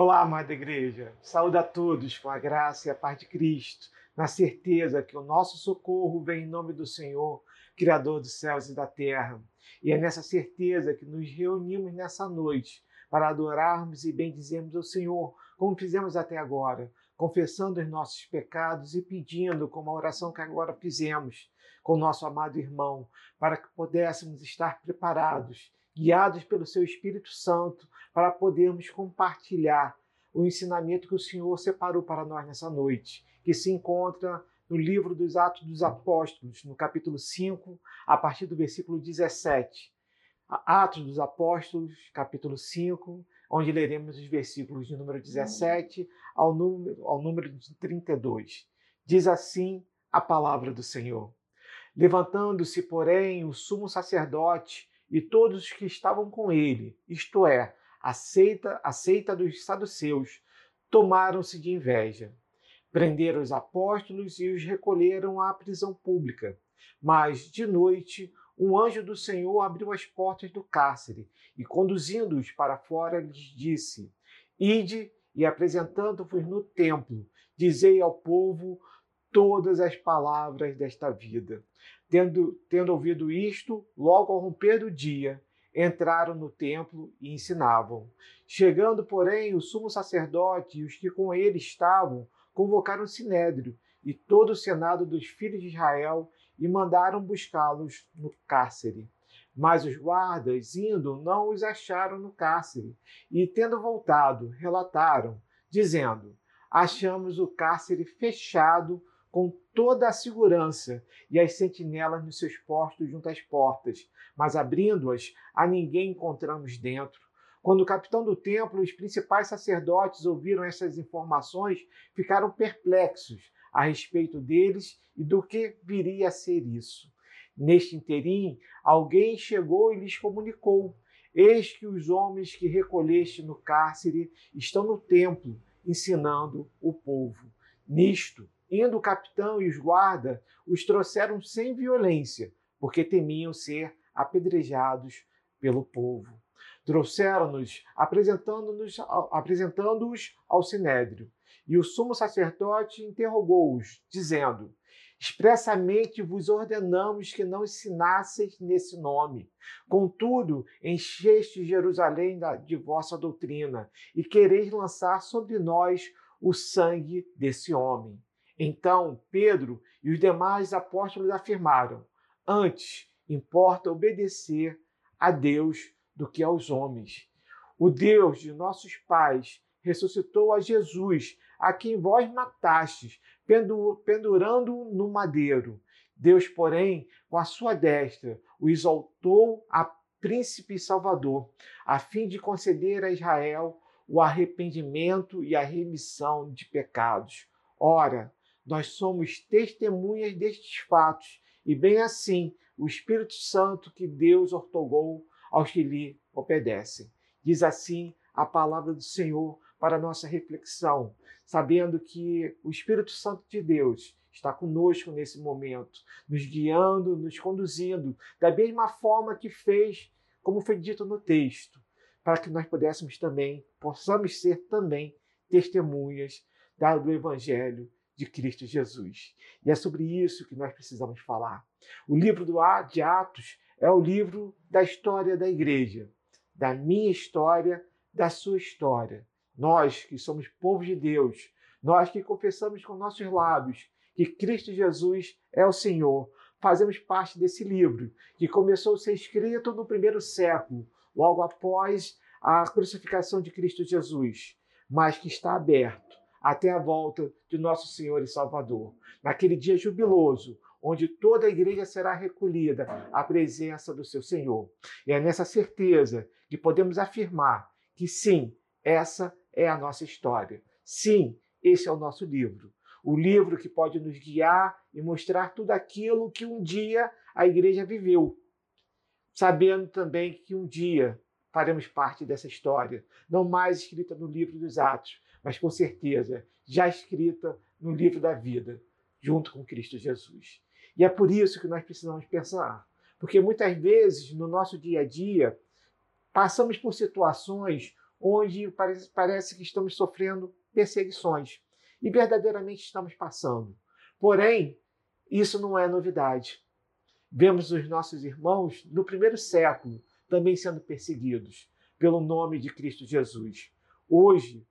Olá, amada igreja. Saúde a todos com a graça e a paz de Cristo, na certeza que o nosso socorro vem em nome do Senhor, Criador dos céus e da terra. E é nessa certeza que nos reunimos nessa noite para adorarmos e bendizermos o Senhor, como fizemos até agora, confessando os nossos pecados e pedindo, como a oração que agora fizemos com nosso amado irmão, para que pudéssemos estar preparados guiados pelo seu Espírito Santo, para podermos compartilhar o ensinamento que o Senhor separou para nós nessa noite, que se encontra no livro dos Atos dos Apóstolos, no capítulo 5, a partir do versículo 17. Atos dos Apóstolos, capítulo 5, onde leremos os versículos de número 17 ao número, ao número de 32. Diz assim a palavra do Senhor. Levantando-se, porém, o sumo sacerdote e todos os que estavam com ele, isto é, a seita, a seita dos saduceus, tomaram-se de inveja. Prenderam os apóstolos e os recolheram à prisão pública. Mas, de noite, um anjo do Senhor abriu as portas do cárcere e, conduzindo-os para fora, lhes disse: Ide e apresentando-vos no templo, dizei ao povo todas as palavras desta vida. Tendo, tendo ouvido isto, logo ao romper do dia, entraram no templo e ensinavam. Chegando, porém, o sumo sacerdote e os que com ele estavam, convocaram o sinédrio e todo o senado dos filhos de Israel e mandaram buscá-los no cárcere. Mas os guardas, indo, não os acharam no cárcere, e, tendo voltado, relataram, dizendo: Achamos o cárcere fechado com toda a segurança e as sentinelas nos seus postos junto às portas, mas abrindo-as, a ninguém encontramos dentro. Quando o capitão do templo e os principais sacerdotes ouviram essas informações, ficaram perplexos a respeito deles e do que viria a ser isso. Neste interim, alguém chegou e lhes comunicou: Eis que os homens que recolheste no cárcere estão no templo, ensinando o povo. Nisto, Indo o capitão e os guardas, os trouxeram sem violência, porque temiam ser apedrejados pelo povo. Trouxeram-nos, apresentando-os apresentando ao sinédrio. E o sumo sacerdote interrogou-os, dizendo: Expressamente vos ordenamos que não ensinasseis nesse nome. Contudo, encheste Jerusalém de vossa doutrina e quereis lançar sobre nós o sangue desse homem. Então Pedro e os demais apóstolos afirmaram: Antes importa obedecer a Deus do que aos homens. O Deus de nossos pais ressuscitou a Jesus, a quem vós matastes, pendurando-o no madeiro. Deus, porém, com a sua destra, o exaltou a príncipe e salvador, a fim de conceder a Israel o arrependimento e a remissão de pecados. Ora, nós somos testemunhas destes fatos, e bem assim o Espírito Santo que Deus ortogou aos que lhe obedecem. Diz assim a palavra do Senhor para nossa reflexão, sabendo que o Espírito Santo de Deus está conosco nesse momento, nos guiando, nos conduzindo, da mesma forma que fez, como foi dito no texto, para que nós pudéssemos também, possamos ser também testemunhas do Evangelho de Cristo Jesus. E é sobre isso que nós precisamos falar. O livro do de Atos é o livro da história da igreja, da minha história, da sua história. Nós que somos povo de Deus, nós que confessamos com nossos lábios que Cristo Jesus é o Senhor, fazemos parte desse livro que começou a ser escrito no primeiro século, logo após a crucificação de Cristo Jesus, mas que está aberto até a volta de nosso Senhor e Salvador. Naquele dia jubiloso, onde toda a igreja será recolhida à presença do seu Senhor. E é nessa certeza que podemos afirmar que sim, essa é a nossa história. Sim, esse é o nosso livro. O livro que pode nos guiar e mostrar tudo aquilo que um dia a igreja viveu, sabendo também que um dia faremos parte dessa história, não mais escrita no livro dos Atos, mas com certeza já escrita no livro da vida, junto com Cristo Jesus. E é por isso que nós precisamos pensar, porque muitas vezes no nosso dia a dia passamos por situações onde parece, parece que estamos sofrendo perseguições e verdadeiramente estamos passando. Porém, isso não é novidade. Vemos os nossos irmãos no primeiro século também sendo perseguidos pelo nome de Cristo Jesus. Hoje,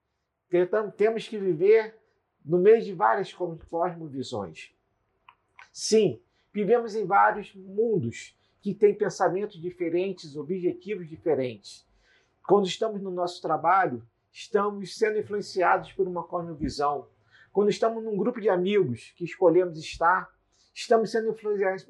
temos que viver no meio de várias cosmovisões. Sim, vivemos em vários mundos que têm pensamentos diferentes, objetivos diferentes. Quando estamos no nosso trabalho, estamos sendo influenciados por uma cosmovisão. Quando estamos num grupo de amigos que escolhemos estar, estamos sendo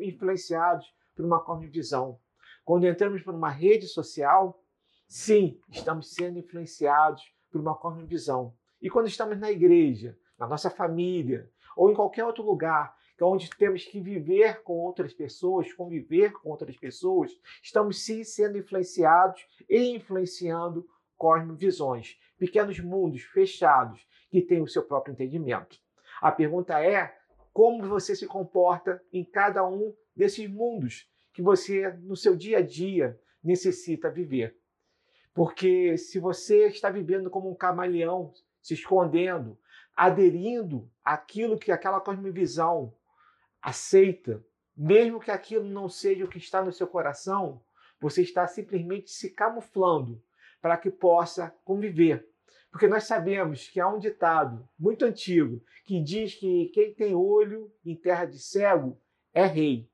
influenciados por uma cosmovisão. Quando entramos por uma rede social, sim, estamos sendo influenciados por uma cosmovisão. E quando estamos na igreja, na nossa família ou em qualquer outro lugar, é onde temos que viver com outras pessoas, conviver com outras pessoas, estamos sim sendo influenciados e influenciando cosmovisões, pequenos mundos fechados que têm o seu próprio entendimento. A pergunta é como você se comporta em cada um desses mundos que você, no seu dia a dia, necessita viver. Porque se você está vivendo como um camaleão, se escondendo, aderindo àquilo que aquela cosmovisão aceita, mesmo que aquilo não seja o que está no seu coração, você está simplesmente se camuflando para que possa conviver. Porque nós sabemos que há um ditado muito antigo que diz que quem tem olho em terra de cego é rei.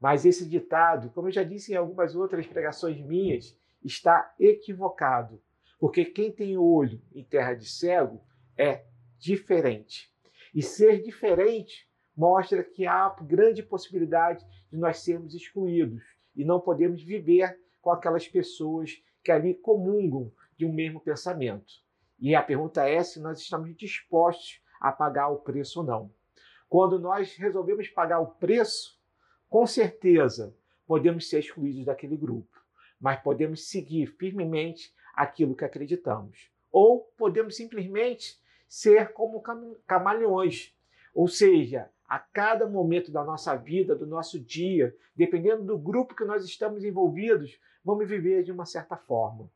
Mas esse ditado, como eu já disse em algumas outras pregações minhas, está equivocado. Porque quem tem olho em terra de cego é diferente. E ser diferente mostra que há grande possibilidade de nós sermos excluídos e não podemos viver com aquelas pessoas que ali comungam de um mesmo pensamento. E a pergunta é se nós estamos dispostos a pagar o preço ou não. Quando nós resolvemos pagar o preço, com certeza podemos ser excluídos daquele grupo, mas podemos seguir firmemente aquilo que acreditamos. Ou podemos simplesmente ser como camaleões, ou seja, a cada momento da nossa vida, do nosso dia, dependendo do grupo que nós estamos envolvidos, vamos viver de uma certa forma.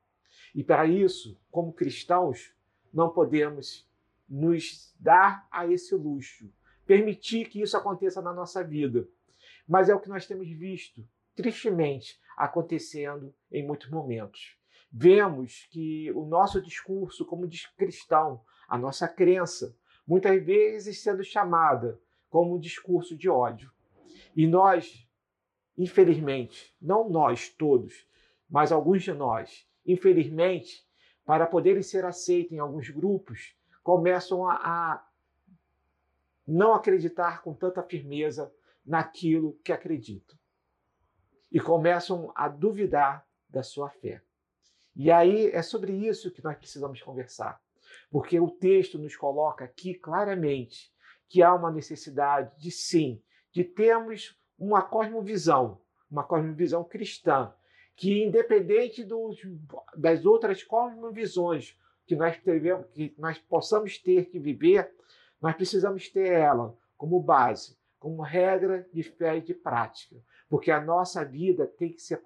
E para isso, como cristãos, não podemos nos dar a esse luxo, permitir que isso aconteça na nossa vida. Mas é o que nós temos visto, tristemente, acontecendo em muitos momentos. Vemos que o nosso discurso como cristão, a nossa crença, muitas vezes sendo chamada como um discurso de ódio. E nós, infelizmente, não nós todos, mas alguns de nós, infelizmente, para poderem ser aceitos em alguns grupos, começam a, a não acreditar com tanta firmeza naquilo que acreditam. E começam a duvidar da sua fé. E aí é sobre isso que nós precisamos conversar. Porque o texto nos coloca aqui claramente que há uma necessidade de sim, de termos uma cosmovisão, uma cosmovisão cristã, que independente dos, das outras cosmovisões que nós, tivemos, que nós possamos ter que viver, nós precisamos ter ela como base, como regra de fé e de prática, porque a nossa vida tem que ser,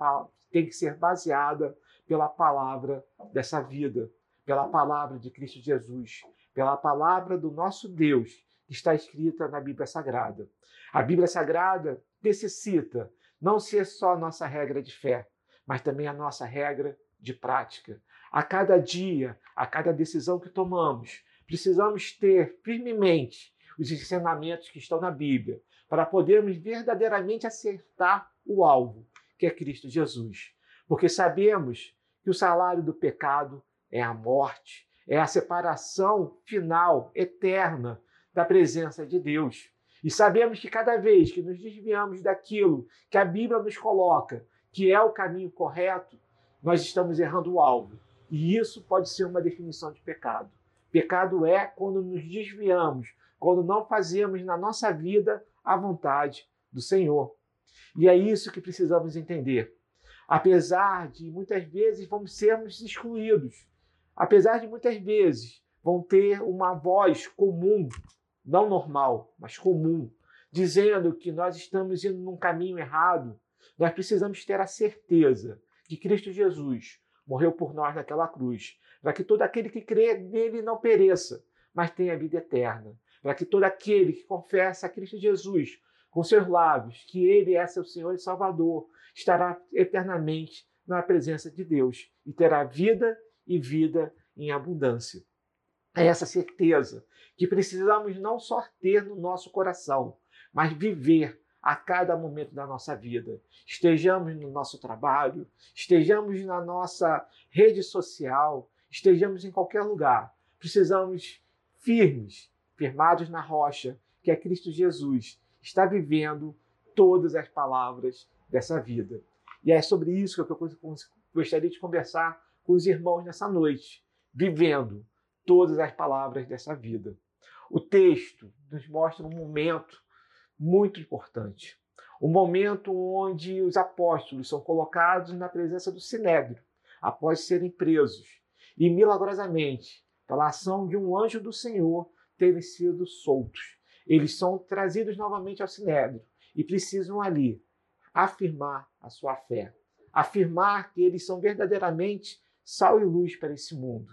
tem que ser baseada pela palavra dessa vida, pela palavra de Cristo Jesus, pela palavra do nosso Deus, está escrita na Bíblia Sagrada. A Bíblia Sagrada necessita não ser só a nossa regra de fé, mas também a nossa regra de prática. A cada dia, a cada decisão que tomamos, precisamos ter firmemente os ensinamentos que estão na Bíblia para podermos verdadeiramente acertar o alvo, que é Cristo Jesus. Porque sabemos que o salário do pecado é a morte, é a separação final, eterna da presença de Deus. E sabemos que cada vez que nos desviamos daquilo que a Bíblia nos coloca, que é o caminho correto, nós estamos errando o alvo. E isso pode ser uma definição de pecado. Pecado é quando nos desviamos, quando não fazemos na nossa vida a vontade do Senhor. E é isso que precisamos entender. Apesar de muitas vezes vamos sermos excluídos, apesar de muitas vezes vão ter uma voz comum não normal, mas comum, dizendo que nós estamos indo num caminho errado, nós precisamos ter a certeza que Cristo Jesus, morreu por nós naquela cruz, para que todo aquele que crê nele não pereça, mas tenha vida eterna, para que todo aquele que confessa a Cristo Jesus com seus lábios que ele é seu Senhor e Salvador, estará eternamente na presença de Deus e terá vida e vida em abundância. É essa certeza que precisamos não só ter no nosso coração, mas viver a cada momento da nossa vida. Estejamos no nosso trabalho, estejamos na nossa rede social, estejamos em qualquer lugar. Precisamos firmes, firmados na rocha, que é Cristo Jesus, está vivendo todas as palavras dessa vida. E é sobre isso que eu gostaria de conversar com os irmãos nessa noite, vivendo todas as palavras dessa vida. O texto nos mostra um momento muito importante. O momento onde os apóstolos são colocados na presença do Sinédrio, após serem presos, e milagrosamente, pela ação de um anjo do Senhor, terem sido soltos. Eles são trazidos novamente ao Sinédrio e precisam ali afirmar a sua fé, afirmar que eles são verdadeiramente sal e luz para esse mundo.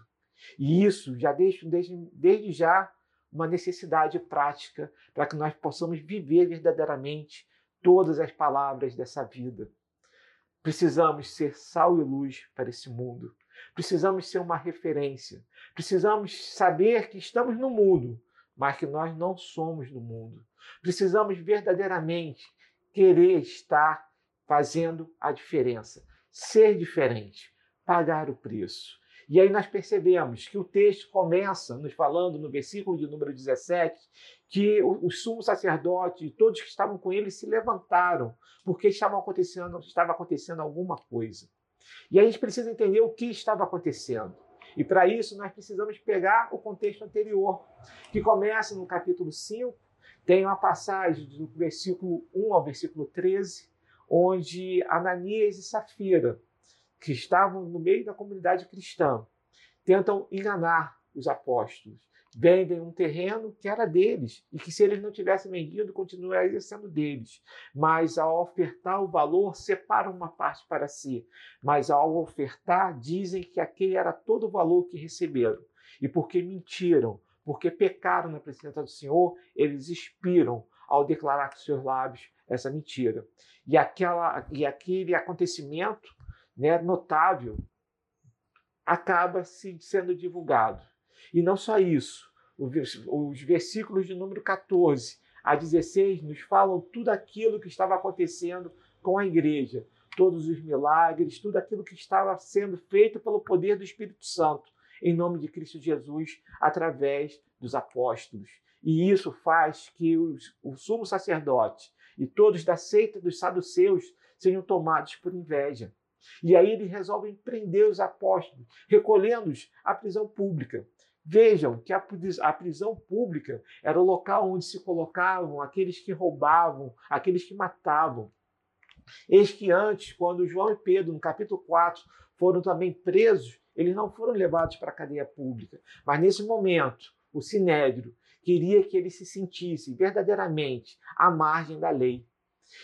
E isso já deixa desde, desde já uma necessidade prática para que nós possamos viver verdadeiramente todas as palavras dessa vida. Precisamos ser sal e luz para esse mundo. Precisamos ser uma referência. Precisamos saber que estamos no mundo, mas que nós não somos do mundo. Precisamos verdadeiramente querer estar fazendo a diferença, ser diferente, pagar o preço. E aí nós percebemos que o texto começa nos falando no versículo de número 17 que o, sumo sacerdote e todos que estavam com ele se levantaram porque estava acontecendo, estava acontecendo alguma coisa. E a gente precisa entender o que estava acontecendo. E para isso nós precisamos pegar o contexto anterior, que começa no capítulo 5, tem uma passagem do versículo 1 ao versículo 13, onde Ananias e Safira que estavam no meio da comunidade cristã, tentam enganar os apóstolos. Vendem um terreno que era deles e que, se eles não tivessem vendido, continuaria sendo deles. Mas, ao ofertar o valor, separam uma parte para si. Mas, ao ofertar, dizem que aquele era todo o valor que receberam. E porque mentiram, porque pecaram na presença do Senhor, eles expiram ao declarar com seus lábios essa mentira. E, aquela, e aquele acontecimento né, notável acaba se sendo divulgado. E não só isso, os versículos de número 14 a 16 nos falam tudo aquilo que estava acontecendo com a igreja, todos os milagres, tudo aquilo que estava sendo feito pelo poder do Espírito Santo, em nome de Cristo Jesus, através dos apóstolos. E isso faz que os, o sumo sacerdote e todos da seita dos saduceus sejam tomados por inveja. E aí eles resolvem prender os apóstolos, recolhendo-os à prisão pública. Vejam que a prisão pública era o local onde se colocavam aqueles que roubavam, aqueles que matavam. Eis que antes, quando João e Pedro, no capítulo 4, foram também presos, eles não foram levados para a cadeia pública. Mas nesse momento, o Sinédrio queria que eles se sentissem verdadeiramente à margem da lei.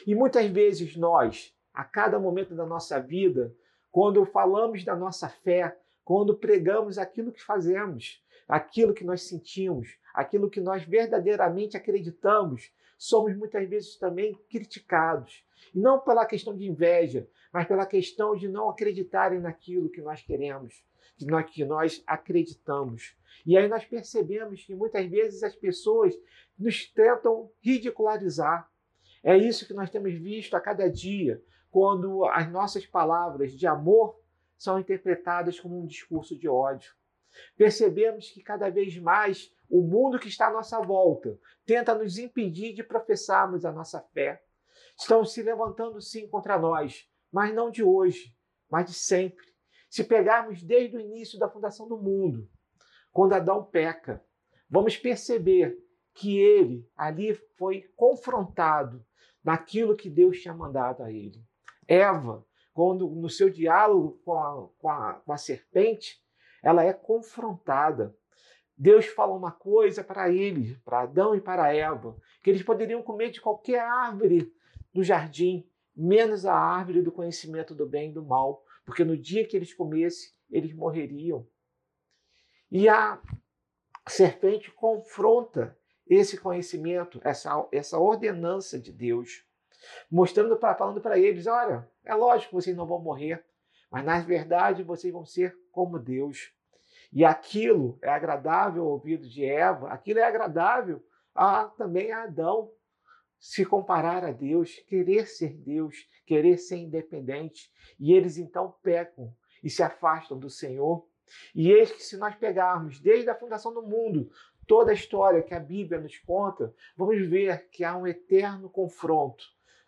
E muitas vezes nós, a cada momento da nossa vida, quando falamos da nossa fé, quando pregamos aquilo que fazemos, aquilo que nós sentimos, aquilo que nós verdadeiramente acreditamos, somos muitas vezes também criticados. E não pela questão de inveja, mas pela questão de não acreditarem naquilo que nós queremos, que nós, que nós acreditamos. E aí nós percebemos que muitas vezes as pessoas nos tentam ridicularizar. É isso que nós temos visto a cada dia quando as nossas palavras de amor são interpretadas como um discurso de ódio. Percebemos que cada vez mais o mundo que está à nossa volta tenta nos impedir de professarmos a nossa fé. Estão se levantando sim contra nós, mas não de hoje, mas de sempre. Se pegarmos desde o início da fundação do mundo, quando Adão peca, vamos perceber que ele ali foi confrontado naquilo que Deus tinha mandado a ele. Eva, quando no seu diálogo com a, com a, com a serpente, ela é confrontada. Deus fala uma coisa para ele, para Adão e para Eva, que eles poderiam comer de qualquer árvore do jardim, menos a árvore do conhecimento do bem e do mal, porque no dia que eles comessem, eles morreriam. E a serpente confronta esse conhecimento, essa, essa ordenança de Deus, mostrando para falando para eles, olha, é lógico que vocês não vão morrer, mas na verdade vocês vão ser como Deus. E aquilo é agradável ao ouvido de Eva, aquilo é agradável a, também a Adão. Se comparar a Deus, querer ser Deus, querer ser independente. E eles então pecam e se afastam do Senhor. E eis que, se nós pegarmos desde a fundação do mundo toda a história que a Bíblia nos conta, vamos ver que há um eterno confronto,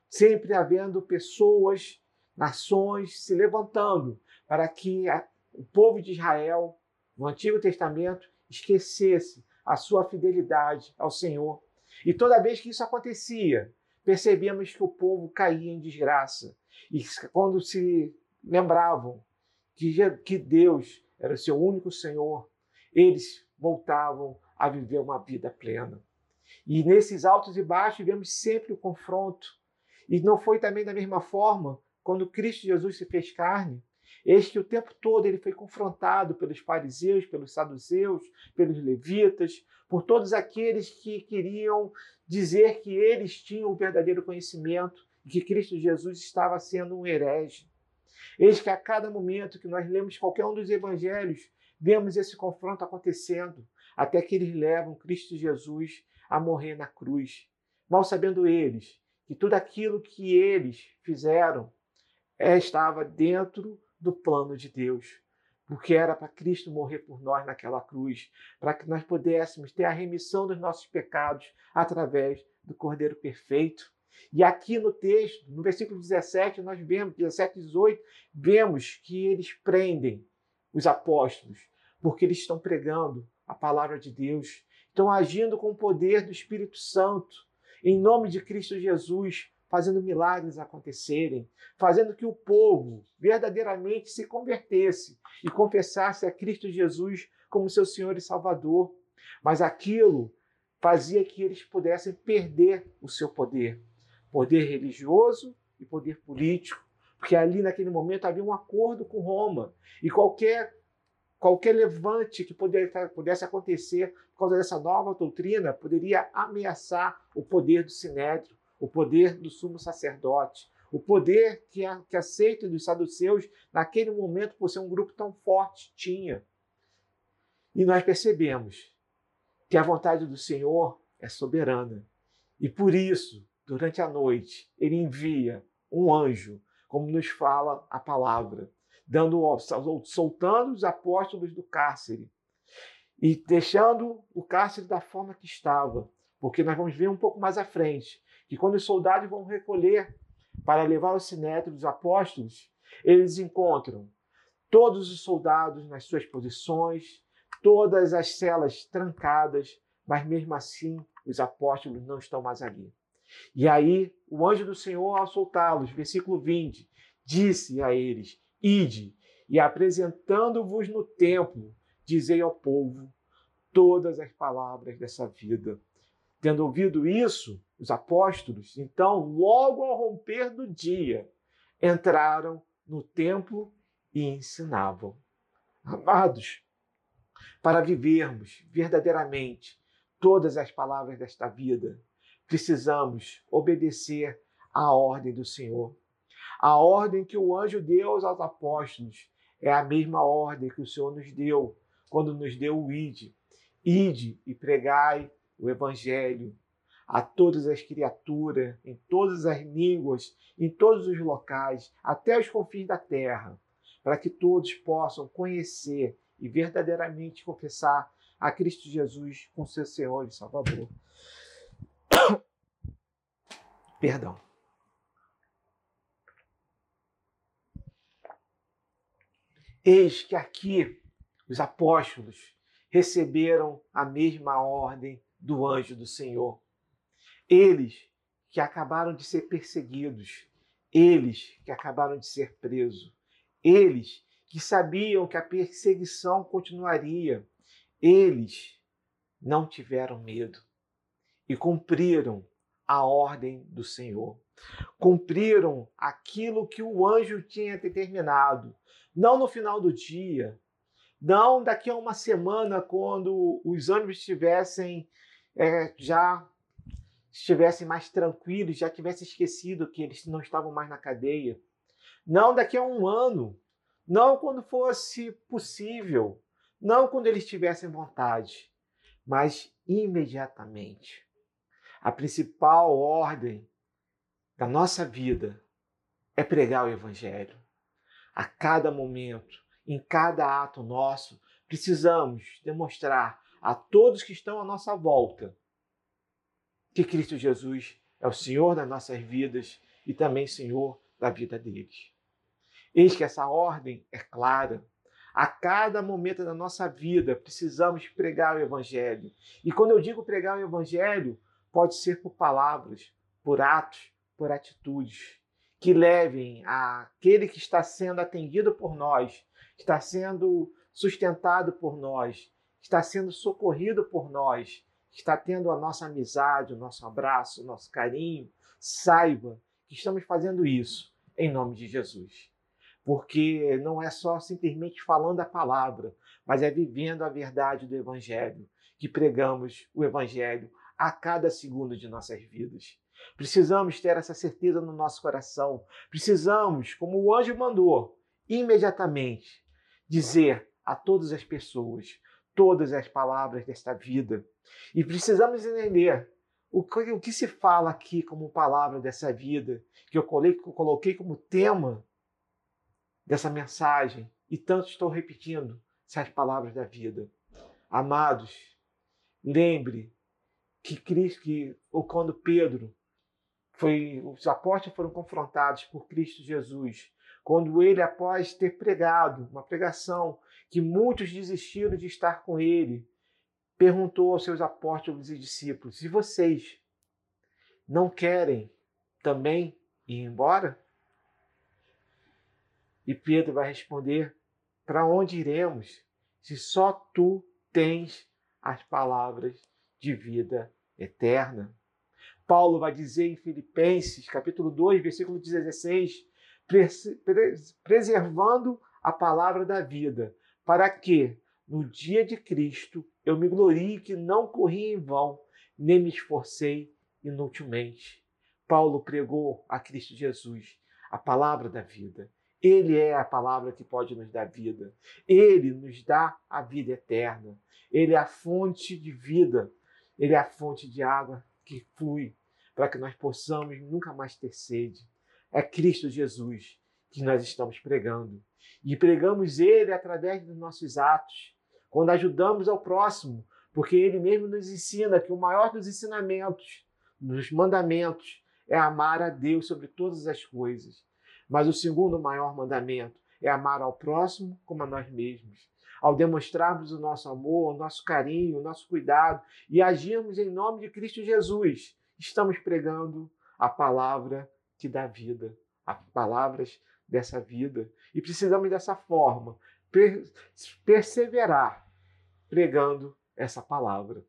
sempre havendo pessoas, nações se levantando para que o povo de Israel no Antigo Testamento esquecesse a sua fidelidade ao Senhor. E toda vez que isso acontecia, percebíamos que o povo caía em desgraça. E quando se lembravam que, Deus era o seu único Senhor, eles voltavam a viver uma vida plena. E nesses altos e baixos vemos sempre o confronto. E não foi também da mesma forma quando Cristo Jesus se fez carne, Eis que o tempo todo ele foi confrontado pelos fariseus, pelos saduceus, pelos levitas, por todos aqueles que queriam dizer que eles tinham o verdadeiro conhecimento e que Cristo Jesus estava sendo um herege. Eis que a cada momento que nós lemos qualquer um dos evangelhos, vemos esse confronto acontecendo, até que eles levam Cristo Jesus a morrer na cruz. Mal sabendo eles que tudo aquilo que eles fizeram é, estava dentro do plano de Deus. Porque era para Cristo morrer por nós naquela cruz, para que nós pudéssemos ter a remissão dos nossos pecados através do Cordeiro Perfeito. E aqui no texto, no versículo 17, nós vemos, 17 e 18, vemos que eles prendem os apóstolos, porque eles estão pregando a palavra de Deus, estão agindo com o poder do Espírito Santo, em nome de Cristo Jesus, fazendo milagres acontecerem, fazendo que o povo verdadeiramente se convertesse e confessasse a Cristo Jesus como seu Senhor e Salvador. Mas aquilo fazia que eles pudessem perder o seu poder, poder religioso e poder político, porque ali naquele momento havia um acordo com Roma e qualquer qualquer levante que pudesse acontecer por causa dessa nova doutrina poderia ameaçar o poder do sinédrio, o poder do sumo sacerdote, o poder que a, que a seita dos saduceus, naquele momento, por ser um grupo tão forte, tinha. E nós percebemos que a vontade do Senhor é soberana. E por isso, durante a noite, ele envia um anjo, como nos fala a palavra, dando soltando os apóstolos do cárcere e deixando o cárcere da forma que estava, porque nós vamos ver um pouco mais à frente que quando os soldados vão recolher para levar o sinédrio dos apóstolos, eles encontram todos os soldados nas suas posições, todas as celas trancadas, mas mesmo assim os apóstolos não estão mais ali. E aí o anjo do Senhor, ao soltá-los, versículo 20, disse a eles: Ide, e apresentando-vos no templo, dizei ao povo todas as palavras dessa vida. Tendo ouvido isso, os apóstolos, então, logo ao romper do dia, entraram no templo e ensinavam. Amados, para vivermos verdadeiramente todas as palavras desta vida, precisamos obedecer à ordem do Senhor. A ordem que o anjo deu aos apóstolos é a mesma ordem que o Senhor nos deu quando nos deu o ide. Ide e pregai o Evangelho a todas as criaturas, em todas as línguas, em todos os locais, até os confins da terra, para que todos possam conhecer e verdadeiramente confessar a Cristo Jesus como seu Senhor e Salvador. Perdão. Eis que aqui os apóstolos receberam a mesma ordem do anjo do Senhor. Eles que acabaram de ser perseguidos, eles que acabaram de ser presos, eles que sabiam que a perseguição continuaria, eles não tiveram medo e cumpriram a ordem do Senhor. Cumpriram aquilo que o anjo tinha determinado. Não no final do dia, não daqui a uma semana, quando os ânimos estivessem é, já estivessem mais tranquilos, já tivessem esquecido que eles não estavam mais na cadeia. Não daqui a um ano, não quando fosse possível, não quando eles tivessem vontade, mas imediatamente. A principal ordem da nossa vida é pregar o Evangelho. A cada momento, em cada ato nosso, precisamos demonstrar a todos que estão à nossa volta que Cristo Jesus é o Senhor das nossas vidas e também Senhor da vida deles. Eis que essa ordem é clara. A cada momento da nossa vida precisamos pregar o Evangelho. E quando eu digo pregar o Evangelho, pode ser por palavras, por atos, por atitudes que levem aquele que está sendo atendido por nós, está sendo sustentado por nós, está sendo socorrido por nós, está tendo a nossa amizade, o nosso abraço, o nosso carinho, saiba que estamos fazendo isso em nome de Jesus. Porque não é só simplesmente falando a palavra, mas é vivendo a verdade do Evangelho, que pregamos o Evangelho a cada segundo de nossas vidas. Precisamos ter essa certeza no nosso coração. Precisamos, como o anjo mandou, imediatamente dizer a todas as pessoas todas as palavras desta vida. E precisamos entender o que, o que se fala aqui como palavra dessa vida, que eu coloquei como tema dessa mensagem, e tanto estou repetindo essas palavras da vida. Amados, lembre que Cristo, que ou quando Pedro foi, os apóstolos foram confrontados por Cristo Jesus, quando ele após ter pregado uma pregação que muitos desistiram de estar com ele, perguntou aos seus apóstolos e discípulos: "E vocês não querem também ir embora?" E Pedro vai responder: Para onde iremos se só tu tens as palavras de vida eterna? Paulo vai dizer em Filipenses, capítulo 2, versículo 16, preservando a palavra da vida, para que, no dia de Cristo, eu me glorie que não corri em vão, nem me esforcei inutilmente. Paulo pregou a Cristo Jesus, a palavra da vida. Ele é a palavra que pode nos dar vida. Ele nos dá a vida eterna. Ele é a fonte de vida. Ele é a fonte de água que flui para que nós possamos nunca mais ter sede. É Cristo Jesus que nós estamos pregando. E pregamos Ele através dos nossos atos, quando ajudamos ao próximo, porque Ele mesmo nos ensina que o maior dos ensinamentos, dos mandamentos, é amar a Deus sobre todas as coisas. Mas o segundo maior mandamento é amar ao próximo como a nós mesmos. Ao demonstrarmos o nosso amor, o nosso carinho, o nosso cuidado e agirmos em nome de Cristo Jesus, estamos pregando a palavra que dá vida, as palavras dessa vida. E precisamos dessa forma, perseverar pregando essa palavra.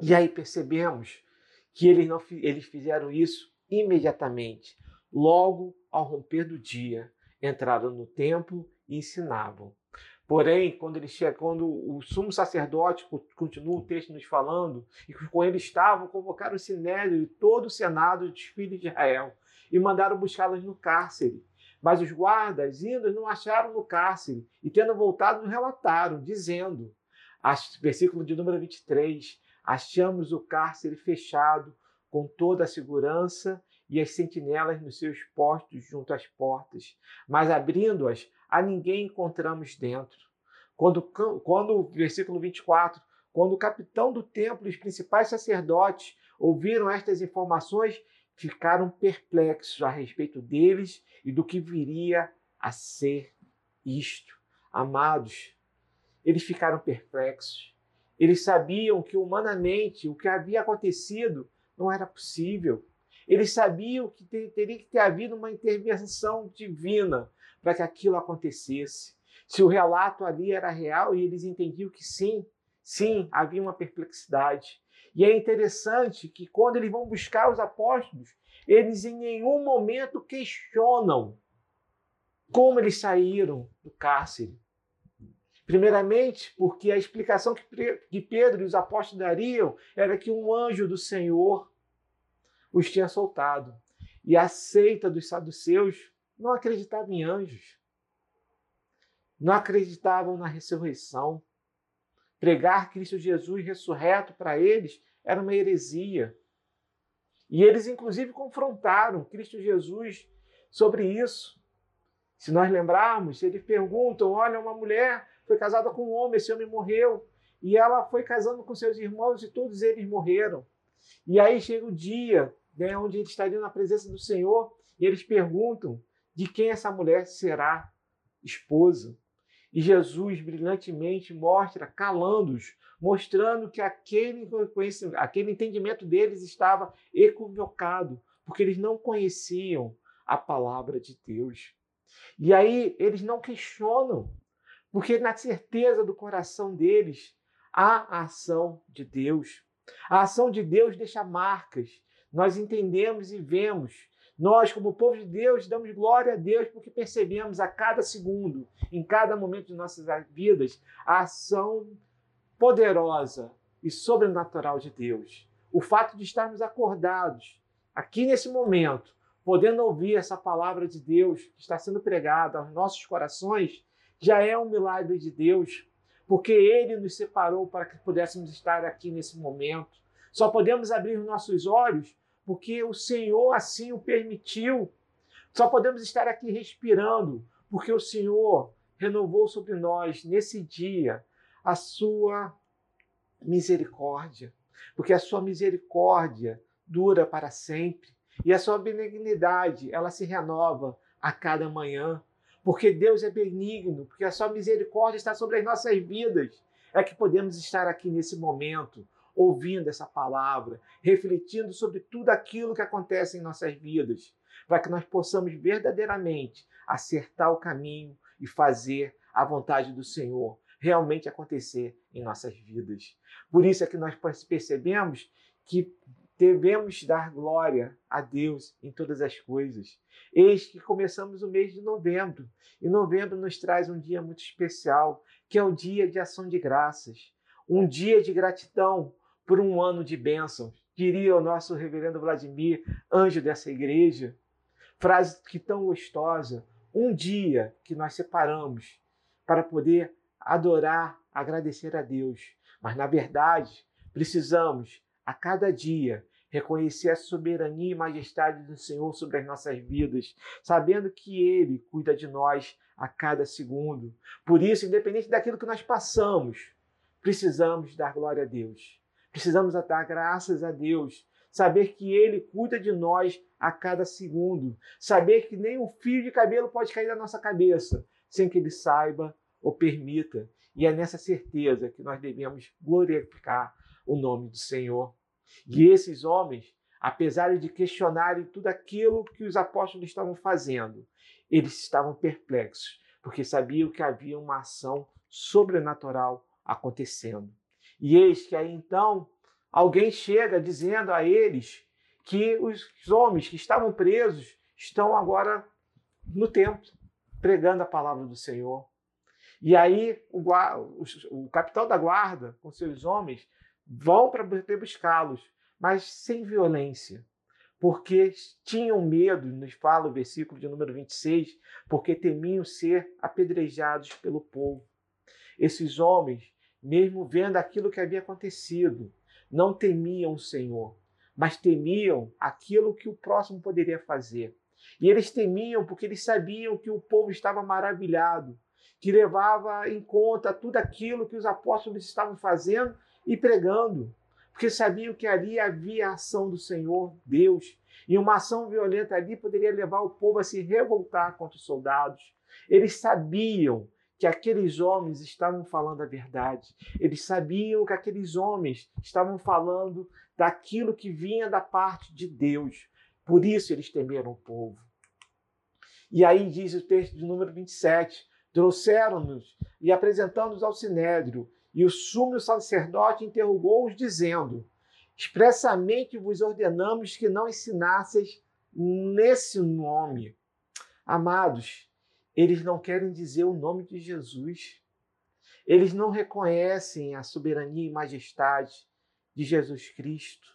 E aí percebemos que eles, não, eles fizeram isso imediatamente, logo ao romper do dia, entraram no templo e ensinavam. Porém, quando ele chega, quando o sumo sacerdote continua o texto nos falando, e com ele estavam, convocaram o sinédrio e todo o senado dos filhos de Israel e mandaram buscá-los no cárcere. Mas os guardas, indo, não acharam no cárcere e, tendo voltado, nos relataram, dizendo, versículo de número 23, achamos o cárcere fechado com toda a segurança e as sentinelas nos seus postos junto às portas, mas abrindo-as, a ninguém encontramos dentro. Quando, quando, versículo 24, quando o capitão do templo e os principais sacerdotes ouviram estas informações, ficaram perplexos a respeito deles e do que viria a ser isto. Amados, eles ficaram perplexos. Eles sabiam que humanamente o que havia acontecido não era possível. Eles sabiam que teria que ter havido uma intervenção divina para que aquilo acontecesse. Se o relato ali era real e eles entendiam que sim, Sim, havia uma perplexidade. E é interessante que quando eles vão buscar os apóstolos, eles em nenhum momento questionam como eles saíram do cárcere. Primeiramente, porque a explicação que Pedro e os apóstolos dariam era que um anjo do Senhor os tinha soltado. E a seita dos saduceus não acreditava em anjos. Não acreditavam na ressurreição. Pregar Cristo Jesus ressurreto para eles era uma heresia. E eles, inclusive, confrontaram Cristo Jesus sobre isso. Se nós lembrarmos, eles perguntam: olha, uma mulher foi casada com um homem, esse homem morreu. E ela foi casando com seus irmãos e todos eles morreram. E aí chega o dia né, onde eles estariam na presença do Senhor e eles perguntam de quem essa mulher será esposa. E Jesus brilhantemente mostra, calando-os, mostrando que aquele, aquele entendimento deles estava equivocado, porque eles não conheciam a palavra de Deus. E aí eles não questionam, porque na certeza do coração deles há a ação de Deus. A ação de Deus deixa marcas. Nós entendemos e vemos. Nós, como povo de Deus, damos glória a Deus porque percebemos a cada segundo, em cada momento de nossas vidas, a ação poderosa e sobrenatural de Deus. O fato de estarmos acordados aqui nesse momento, podendo ouvir essa palavra de Deus que está sendo pregada aos nossos corações, já é um milagre de Deus, porque Ele nos separou para que pudéssemos estar aqui nesse momento. Só podemos abrir os nossos olhos porque o Senhor assim o permitiu. Só podemos estar aqui respirando porque o Senhor renovou sobre nós nesse dia a sua misericórdia, porque a sua misericórdia dura para sempre. E a sua benignidade, ela se renova a cada manhã. Porque Deus é benigno, porque a sua misericórdia está sobre as nossas vidas, é que podemos estar aqui nesse momento, ouvindo essa palavra, refletindo sobre tudo aquilo que acontece em nossas vidas, para que nós possamos verdadeiramente acertar o caminho e fazer a vontade do Senhor realmente acontecer em nossas vidas. Por isso é que nós percebemos que devemos dar glória a Deus em todas as coisas. Eis que começamos o mês de novembro, e novembro nos traz um dia muito especial, que é o dia de ação de graças, um dia de gratidão por um ano de bênção, diria o nosso reverendo Vladimir, anjo dessa igreja. Frase que tão gostosa, um dia que nós separamos para poder adorar, agradecer a Deus. Mas na verdade, precisamos a cada dia reconhecer a soberania e majestade do Senhor sobre as nossas vidas, sabendo que Ele cuida de nós a cada segundo. Por isso, independente daquilo que nós passamos, precisamos dar glória a Deus. Precisamos dar graças a Deus, saber que Ele cuida de nós a cada segundo, saber que nem um fio de cabelo pode cair da nossa cabeça sem que Ele saiba ou permita. E é nessa certeza que nós devemos glorificar o nome do Senhor. E esses homens, apesar de questionarem tudo aquilo que os apóstolos estavam fazendo, eles estavam perplexos, porque sabiam que havia uma ação sobrenatural acontecendo. E eis que aí então alguém chega dizendo a eles que os homens que estavam presos estão agora no templo, pregando a palavra do Senhor. E aí o, o capitão da guarda, com seus homens, vão para buscá-los, mas sem violência, porque tinham medo, nos fala o versículo de número 26, porque temiam ser apedrejados pelo povo. Esses homens, mesmo vendo aquilo que havia acontecido, não temiam o Senhor, mas temiam aquilo que o próximo poderia fazer. E eles temiam porque eles sabiam que o povo estava maravilhado, que levava em conta tudo aquilo que os apóstolos estavam fazendo e pregando, porque sabiam que ali havia a ação do Senhor Deus, e uma ação violenta ali poderia levar o povo a se revoltar contra os soldados. Eles sabiam que aqueles homens estavam falando a verdade. Eles sabiam que aqueles homens estavam falando daquilo que vinha da parte de Deus. Por isso eles temeram o povo. E aí diz o texto de número 27: trouxeram-nos e apresentando-nos ao sinédrio, E o sumo sacerdote interrogou-os, dizendo: Expressamente vos ordenamos que não ensinasseis nesse nome. Amados, eles não querem dizer o nome de Jesus. Eles não reconhecem a soberania e majestade de Jesus Cristo.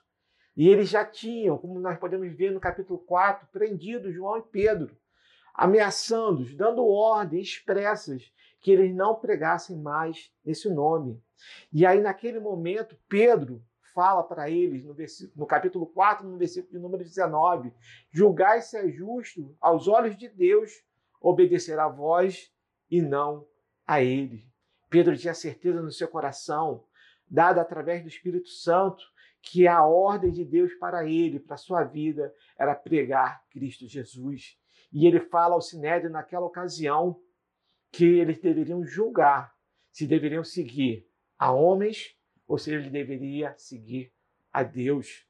E eles já tinham, como nós podemos ver no capítulo 4, prendido João e Pedro, ameaçando-os, dando ordens expressas que eles não pregassem mais esse nome. E aí, naquele momento, Pedro fala para eles, no, no, capítulo 4, no versículo de número 19: Julgai se é justo aos olhos de Deus obedecer a vós e não a ele. Pedro tinha certeza no seu coração, dada através do Espírito Santo, que a ordem de Deus para ele, para sua vida, era pregar Cristo Jesus. E ele fala ao Sinédrio naquela ocasião que eles deveriam julgar se deveriam seguir a homens ou se ele deveria seguir a Deus.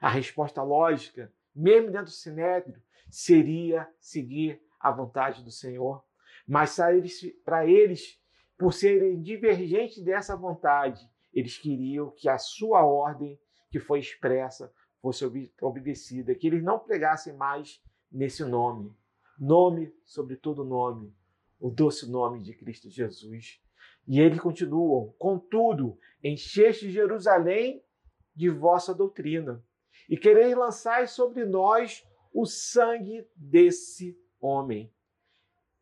A resposta lógica, mesmo dentro do Sinédrio, seria seguir a vontade do Senhor. Mas para eles, por serem divergentes dessa vontade, eles queriam que a sua ordem, que foi expressa, fosse obedecida, que eles não pregassem mais nesse nome. Nome sobre todo nome, o doce nome de Cristo Jesus. E eles continuam: Contudo, encheste Jerusalém de vossa doutrina, e quereis lançar sobre nós o sangue desse homem.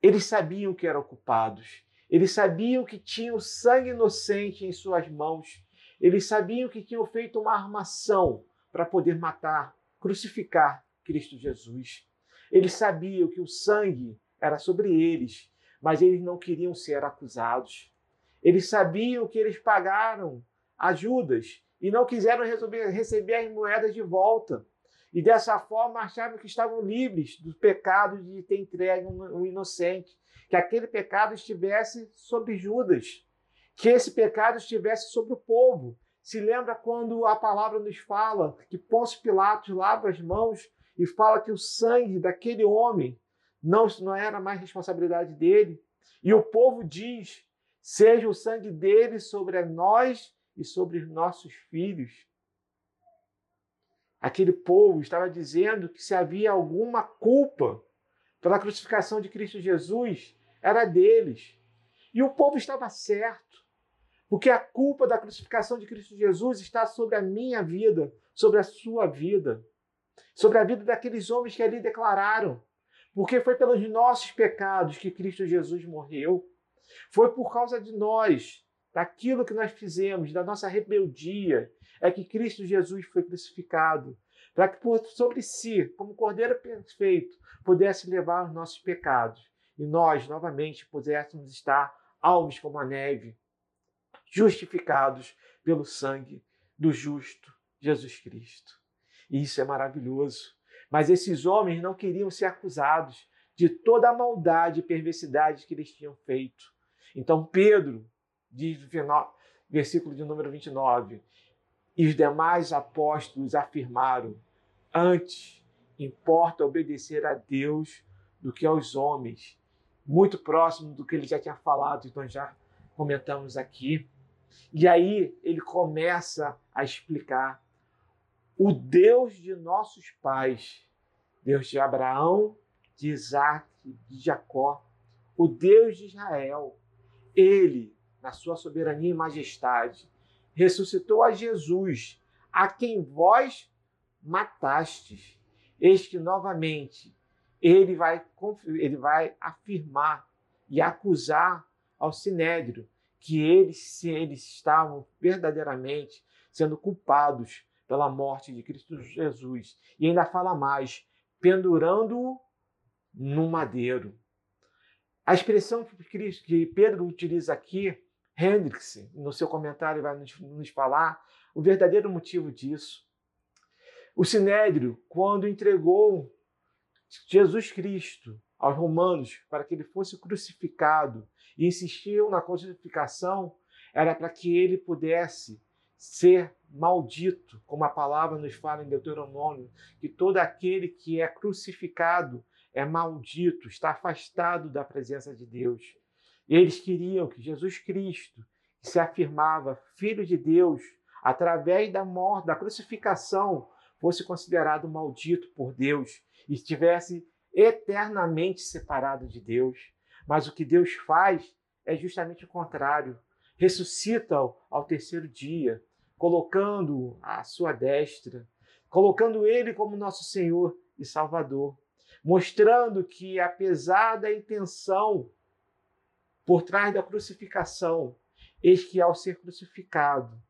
Eles sabiam que eram culpados, eles sabiam que tinham sangue inocente em suas mãos, eles sabiam que tinham feito uma armação para poder matar, crucificar Cristo Jesus. Eles sabiam que o sangue era sobre eles mas eles não queriam ser acusados. Eles sabiam que eles pagaram ajudas e não quiseram receber as moedas de volta. E dessa forma achavam que estavam livres do pecado de ter entregue um inocente, que aquele pecado estivesse sobre Judas, que esse pecado estivesse sobre o povo. Se lembra quando a palavra nos fala que Pôncio Pilatos lava as mãos e fala que o sangue daquele homem não, não era mais responsabilidade dele. E o povo diz: seja o sangue dele sobre nós e sobre os nossos filhos. Aquele povo estava dizendo que se havia alguma culpa pela crucificação de Cristo Jesus, era deles. E o povo estava certo, porque a culpa da crucificação de Cristo Jesus está sobre a minha vida, sobre a sua vida, sobre a vida daqueles homens que ali declararam porque foi pelos nossos pecados que Cristo Jesus morreu. Foi por causa de nós, daquilo que nós fizemos, da nossa rebeldia, é que Cristo Jesus foi crucificado, para que por sobre si, como Cordeiro perfeito, pudesse levar os nossos pecados e nós novamente pudéssemos estar alvos como a neve, justificados pelo sangue do justo Jesus Cristo. E isso é maravilhoso. Mas esses homens não queriam ser acusados de toda a maldade e perversidade que eles tinham feito. Então Pedro, diz final, versículo de número 29, e os demais apóstolos afirmaram: Antes importa obedecer a Deus do que aos homens. Muito próximo do que ele já tinha falado, então já comentamos aqui. E aí ele começa a explicar o Deus de nossos pais, Deus de Abraão, de Isaac, de Jacó, o Deus de Israel, ele, na sua soberania e majestade, ressuscitou a Jesus, a quem vós matastes. Eis que novamente ele vai, ele vai afirmar e acusar ao Sinédrio que eles, eles estavam verdadeiramente sendo culpados pela morte de Cristo Jesus. E ainda fala mais: pendurando-o no madeiro. A expressão que Pedro utiliza aqui, Hendricks, no seu comentário, vai nos falar o verdadeiro motivo disso. O Sinédrio, quando entregou Jesus Cristo aos romanos para que ele fosse crucificado e insistiu na crucificação, era para que ele pudesse ser maldito, como a palavra nos fala em Deuteronômio, que todo aquele que é crucificado é maldito, está afastado da presença de Deus. Eles queriam que Jesus Cristo, que se afirmava filho de Deus através da morte, da crucificação, fosse considerado maldito por Deus e estivesse eternamente separado de Deus. Mas o que Deus faz é justamente o contrário. Ressuscita-o ao terceiro dia, colocando-o à sua destra, colocando ele como nosso Senhor e Salvador, mostrando que, apesar da intenção por trás da crucificação, eis que ao ser crucificado,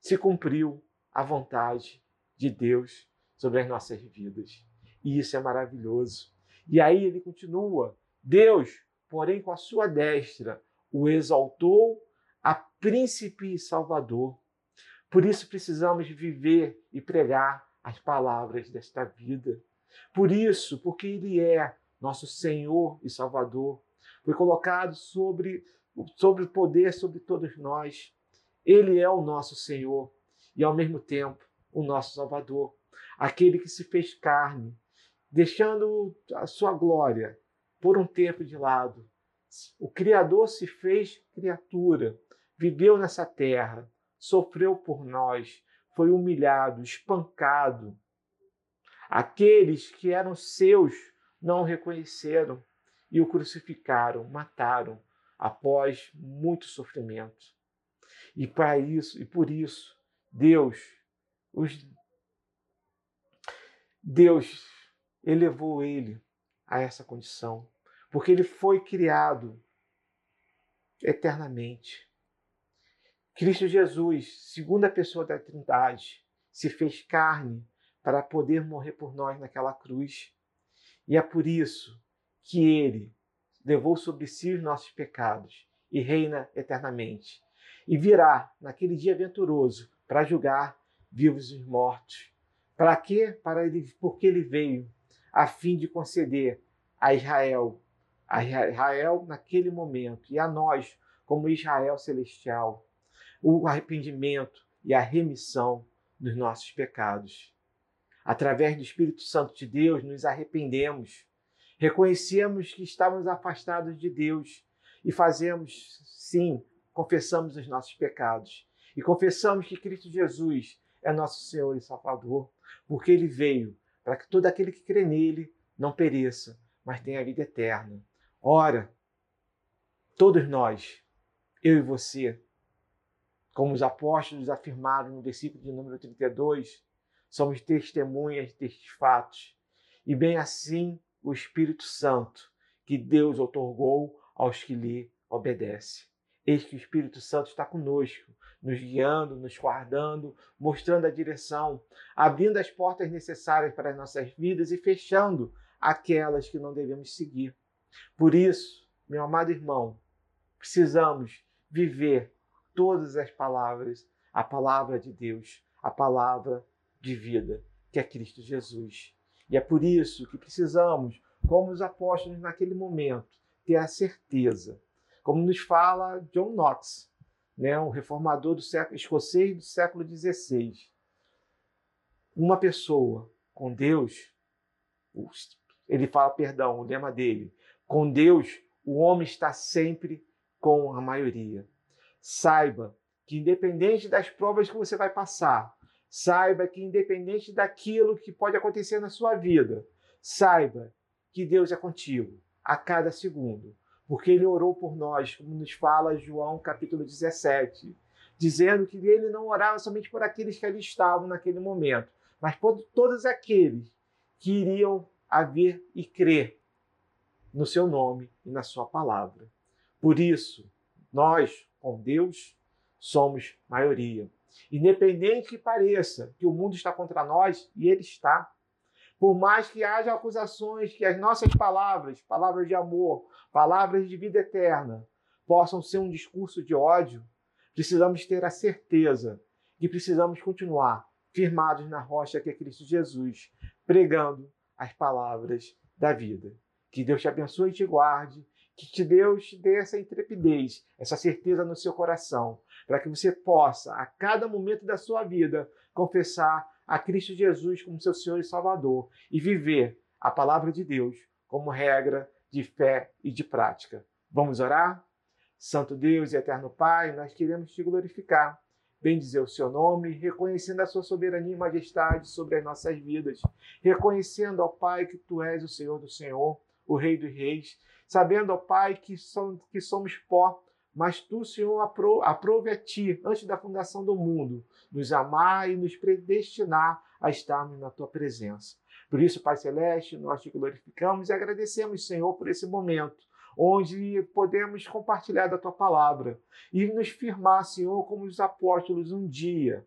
se cumpriu a vontade de Deus sobre as nossas vidas. E isso é maravilhoso. E aí ele continua: Deus, porém, com a sua destra, o exaltou a príncipe e salvador. Por isso precisamos viver e pregar as palavras desta vida. Por isso, porque Ele é nosso Senhor e Salvador, foi colocado sobre, sobre o poder sobre todos nós. Ele é o nosso Senhor e, ao mesmo tempo, o nosso Salvador, aquele que se fez carne, deixando a sua glória por um tempo de lado. O Criador se fez criatura, viveu nessa terra, sofreu por nós, foi humilhado, espancado. Aqueles que eram seus não o reconheceram e o crucificaram, mataram após muito sofrimento. E para isso, e por isso, Deus os Deus elevou ele a essa condição, porque ele foi criado eternamente. Cristo Jesus, segunda pessoa da Trindade, se fez carne para poder morrer por nós naquela cruz. E é por isso que ele levou sobre si os nossos pecados e reina eternamente. E virá naquele dia venturoso para julgar vivos e mortos. Para quê? Para ele, porque ele veio a fim de conceder a Israel, a Israel naquele momento e a nós como Israel celestial, o arrependimento e a remissão dos nossos pecados. Através do Espírito Santo de Deus, nos arrependemos, reconhecemos que estávamos afastados de Deus e fazemos, sim, confessamos os nossos pecados e confessamos que Cristo Jesus é nosso Senhor e Salvador, porque ele veio para que todo aquele que crê nele não pereça, mas tenha a vida eterna. Ora, todos nós, eu e você, como os apóstolos afirmaram no versículo de número 32, somos testemunhas destes fatos. E bem assim o Espírito Santo que Deus otorgou aos que lhe obedecem. Eis que o Espírito Santo está conosco, nos guiando, nos guardando, mostrando a direção, abrindo as portas necessárias para as nossas vidas e fechando aquelas que não devemos seguir. Por isso, meu amado irmão, precisamos viver todas as palavras, a palavra de Deus, a palavra de vida, que é Cristo Jesus. E é por isso que precisamos, como os apóstolos naquele momento, ter a certeza, como nos fala John Knox, né, um reformador do século escocês do século XVI. Uma pessoa com Deus, ele fala, perdão, o lema dele, com Deus, o homem está sempre com a maioria. Saiba que, independente das provas que você vai passar, saiba que, independente daquilo que pode acontecer na sua vida, saiba que Deus é contigo a cada segundo, porque Ele orou por nós, como nos fala João capítulo 17, dizendo que Ele não orava somente por aqueles que ali estavam naquele momento, mas por todos aqueles que iriam a ver e crer no seu nome e na sua palavra. Por isso, nós, com Deus, somos maioria. Independente que pareça que o mundo está contra nós, e ele está. Por mais que haja acusações que as nossas palavras, palavras de amor, palavras de vida eterna, possam ser um discurso de ódio, precisamos ter a certeza que precisamos continuar firmados na rocha que é Cristo Jesus, pregando as palavras da vida. Que Deus te abençoe e te guarde que Deus te dê essa intrepidez, essa certeza no seu coração, para que você possa, a cada momento da sua vida, confessar a Cristo Jesus como seu Senhor e Salvador e viver a palavra de Deus como regra de fé e de prática. Vamos orar? Santo Deus e eterno Pai, nós queremos te glorificar, bendizer o seu nome, reconhecendo a sua soberania e majestade sobre as nossas vidas, reconhecendo, ó Pai, que tu és o Senhor do Senhor, o Rei dos Reis, sabendo, ó Pai, que somos pó, mas tu, Senhor, aprove a ti, antes da fundação do mundo, nos amar e nos predestinar a estarmos na tua presença. Por isso, Pai Celeste, nós te glorificamos e agradecemos, Senhor, por esse momento onde podemos compartilhar da tua palavra e nos firmar, Senhor, como os apóstolos um dia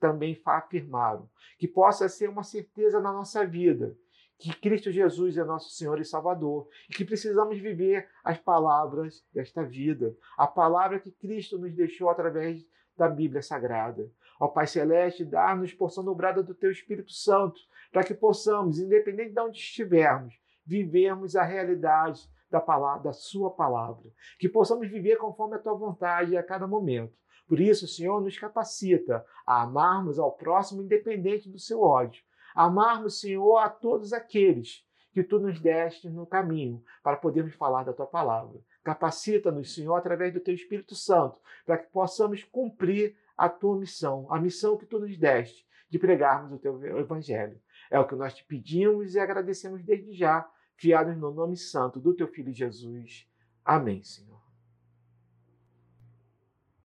também afirmaram, que possa ser uma certeza na nossa vida que Cristo Jesus é nosso Senhor e Salvador e que precisamos viver as palavras desta vida, a palavra que Cristo nos deixou através da Bíblia Sagrada. Ó Pai Celeste, dá-nos porção dobrada do Teu Espírito Santo, para que possamos, independente de onde estivermos, vivermos a realidade da, palavra, da Sua palavra. Que possamos viver conforme a Tua vontade a cada momento. Por isso, Senhor, nos capacita a amarmos ao próximo independente do seu ódio. Amarmos, Senhor, a todos aqueles que Tu nos deste no caminho para podermos falar da Tua palavra. Capacita-nos, Senhor, através do Teu Espírito Santo, para que possamos cumprir a Tua missão, a missão que Tu nos deste de pregarmos o Teu Evangelho. É o que nós te pedimos e agradecemos desde já fiados no nome santo do teu Filho Jesus. Amém, Senhor.